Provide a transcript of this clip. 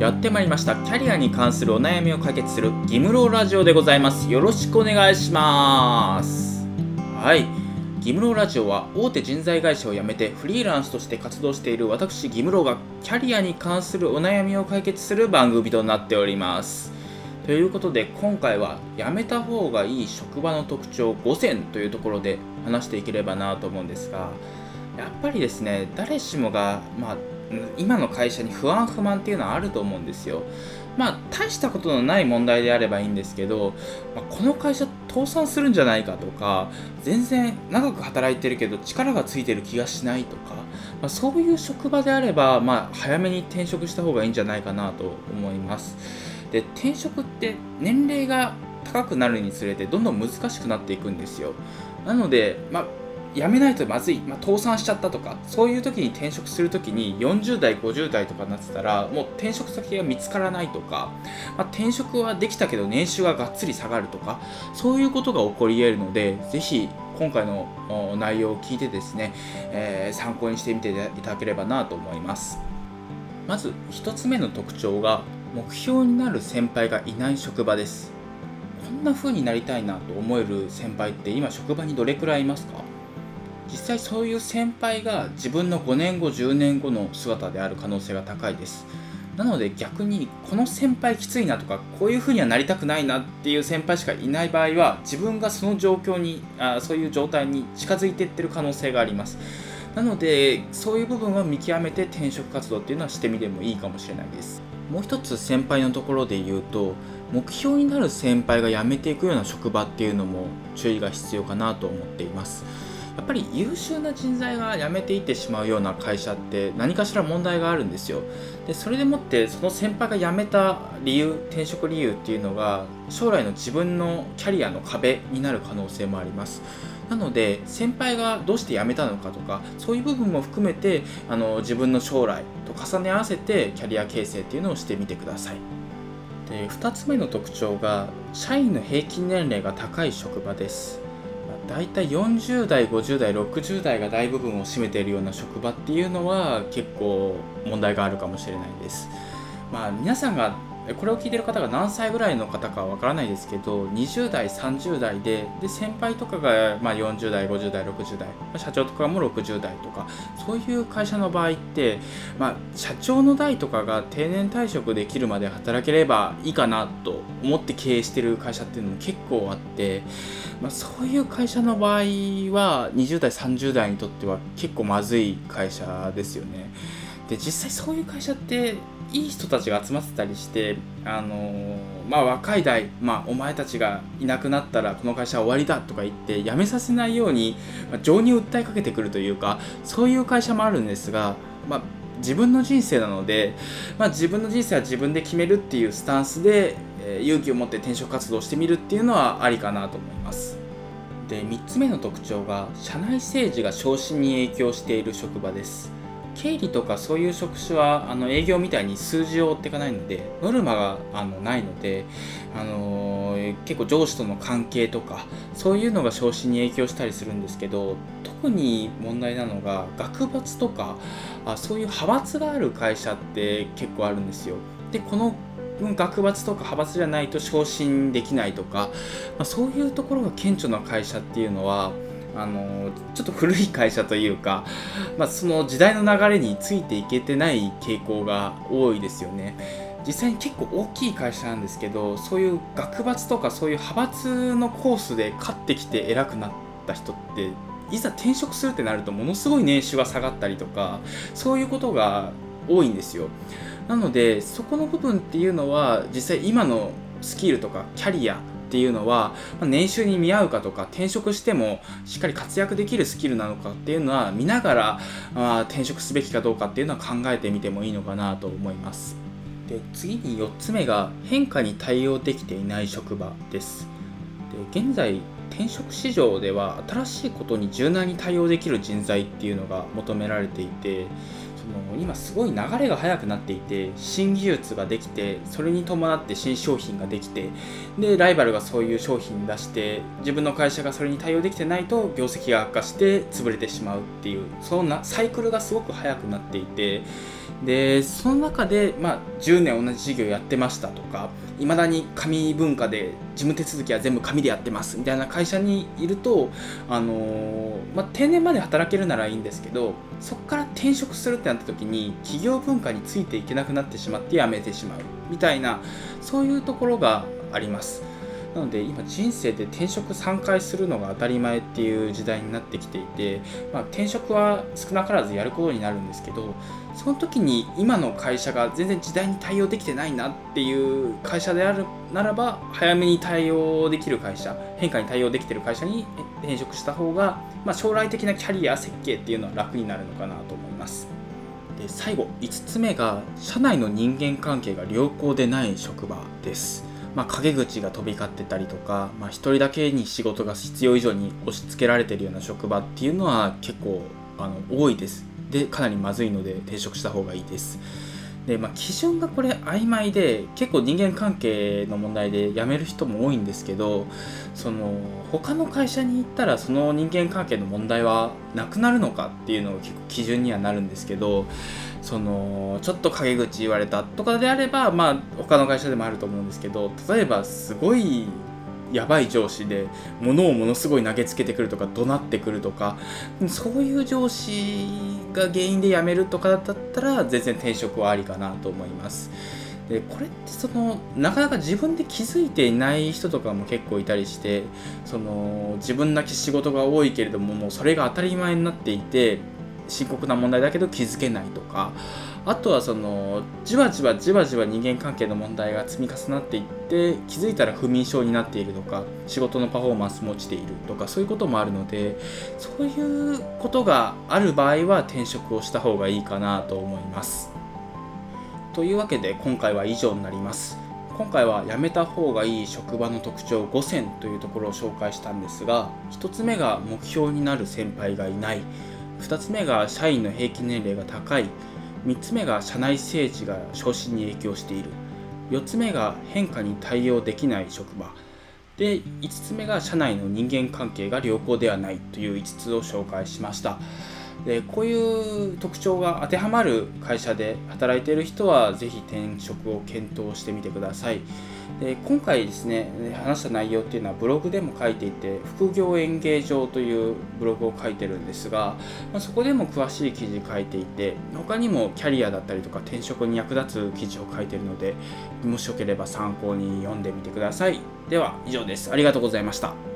やってまいりました。キャリアに関するお悩みを解決するギムローラジオでございます。よろしくお願いします。はい。ギムローラジオは大手人材会社を辞めてフリーランスとして活動している私ギムローがキャリアに関するお悩みを解決する番組となっております。ということで今回は辞めた方がいい職場の特徴5選というところで話していければなと思うんですがやっぱりですね誰しもが、まあ、今の会社に不安不満っていうのはあると思うんですよ。まあ大したことのない問題であればいいんですけど、まあ、この会社倒産するんじゃないかとか全然長く働いてるけど力がついてる気がしないとか、まあ、そういう職場であれば、まあ、早めに転職した方がいいんじゃないかなと思います。で転職って年齢が高くなるにつれてどんどん難しくなっていくんですよ。なので、まあ、辞めないとまずい、まあ、倒産しちゃったとかそういう時に転職する時に40代50代とかになってたらもう転職先が見つからないとか、まあ、転職はできたけど年収ががっつり下がるとかそういうことが起こり得るのでぜひ今回の内容を聞いてですね、えー、参考にしてみていただければなと思います。まず1つ目の特徴が目標になる先輩がいない職場です。こんな風になりたいなと思える先輩って今職場にどれくらいいますか？実際そういう先輩が自分の5年後10年後の姿である可能性が高いです。なので逆にこの先輩きついなとかこういう風にはなりたくないなっていう先輩しかいない場合は自分がその状況にあそういう状態に近づいていってる可能性があります。なのでそういう部分は見極めて転職活動っていうのはしてみてもいいかもしれないです。もう一つ先輩のところで言うと目標になる先輩が辞めていくような職場っていうのも注意が必要かなと思っています。やっぱり優秀な人材が辞めていってしまうような会社って何かしら問題があるんですよ。でそれでもってその先輩が辞めた理由転職理由っていうのが将来の自分のキャリアの壁になる可能性もあります。なので先輩がどうして辞めたのかとかそういう部分も含めてあの自分の将来と重ね合わせてキャリア形成っていうのをしてみてください。で2つ目の特徴が社員の平均年齢が高い職場です。大体40代50代60代が大部分を占めているような職場っていうのは結構問題があるかもしれないです。まあ、皆さんがこれを聞いてる方が何歳ぐらいの方かわからないですけど20代30代でで先輩とかがま40代50代60代社長とかも60代とかそういう会社の場合って、まあ、社長の代とかが定年退職できるまで働ければいいかなと思って経営してる会社っていうのも結構あって、まあ、そういう会社の場合は20代30代にとっては結構まずい会社ですよね。で実際そういう会社っていい人たちが集まってたりしてあのー、まあ若い代、まあ、お前たちがいなくなったらこの会社は終わりだとか言って辞めさせないように、まあ、情に訴えかけてくるというかそういう会社もあるんですが、まあ、自分の人生なので、まあ、自分の人生は自分で決めるっていうスタンスで、えー、勇気を持って転職活動してみるっていうのはありかなと思います。で3つ目の特徴が社内政治が昇進に影響している職場です。経理とかそういう職種はあの営業みたいに数字を追っていかないのでノルマがあのないので、あのー、結構上司との関係とかそういうのが昇進に影響したりするんですけど特に問題なのが学閥とかあそういう派閥がある会社って結構あるんですよ。でこの学閥とか派閥じゃないと昇進できないとか、まあ、そういうところが顕著な会社っていうのはあのちょっと古い会社というか、まあ、その時代の流れについていけてない傾向が多いですよね。実際に結構大きい会社なんですけどそういう学閥とかそういう派閥のコースで勝ってきて偉くなった人っていざ転職するってなるとものすごい年収が下がったりとかそういうことが多いんですよなのでそこの部分っていうのは実際今のスキルとかキャリアっていうのは、ま年収に見合うかとか転職してもしっかり活躍できるスキルなのかっていうのは見ながら、ま転職すべきかどうかっていうのは考えてみてもいいのかなと思います。で次に4つ目が変化に対応できていない職場です。で現在転職市場では新しいことに柔軟に対応できる人材っていうのが求められていてその今すごい流れが速くなっていて新技術ができてそれに伴って新商品ができてでライバルがそういう商品出して自分の会社がそれに対応できてないと業績が悪化して潰れてしまうっていうそんなサイクルがすごく速くなっていてでその中で、まあ、10年同じ事業やってましたとかいまだに紙文化で事務手続きは全部紙でやってますみたいな会社にいると、あのー、まあ、定年まで働けるならいいんですけどそこから転職するってなった時に企業文化についていけなくなってしまって辞めてしまうみたいなそういうところがあります。なので今人生で転職3回するのが当たり前っていう時代になってきていて、まあ、転職は少なからずやることになるんですけどその時に今の会社が全然時代に対応できてないなっていう会社であるならば早めに対応できる会社変化に対応できてる会社に転職した方が、まあ、将来的なキャリア設計っていうのは楽になるのかなと思います。で最後5つ目が社内の人間関係が良好でない職場です。まあ、陰口が飛び交ってたりとか、まあ、1人だけに仕事が必要以上に押し付けられてるような職場っていうのは結構あの多いです。でかなりまずいので転職した方がいいです。で、まあ、基準がこれ曖昧で結構人間関係の問題で辞める人も多いんですけどその他の会社に行ったらその人間関係の問題はなくなるのかっていうのが結構基準にはなるんですけどそのちょっと陰口言われたとかであればまあ他の会社でもあると思うんですけど例えばすごいやばい上司で物をものすごい投げつけてくるとか怒鳴ってくるとかそういう上司が原因で辞めるとかだったら全然転職はありかなと思います。でこれってそのなかなか自分で気づいていない人とかも結構いたりしてその自分だけ仕事が多いけれどももうそれが当たり前になっていて深刻な問題だけど気づけないとかあとはそのじわじわじわじわ人間関係の問題が積み重なっていって気づいたら不眠症になっているとか仕事のパフォーマンスも落ちているとかそういうこともあるのでそういうことがある場合は転職をした方がいいかなと思います。というわけで今回は以上になります。今回は辞めた方がいい職場の特徴5選というところを紹介したんですが1つ目が目標になる先輩がいない2つ目が社員の平均年齢が高い3つ目が社内政治が昇進に影響している。4つ目が変化に対応できない職場。で5つ目が社内の人間関係が良好ではないという5つを紹介しました。でこういう特徴が当てはまる会社で働いている人は是非転職を検討してみてください。で今回ですね話した内容っていうのはブログでも書いていて副業演芸場というブログを書いてるんですが、まあ、そこでも詳しい記事書いていて他にもキャリアだったりとか転職に役立つ記事を書いてるのでもしよければ参考に読んでみてください。では以上です。ありがとうございました。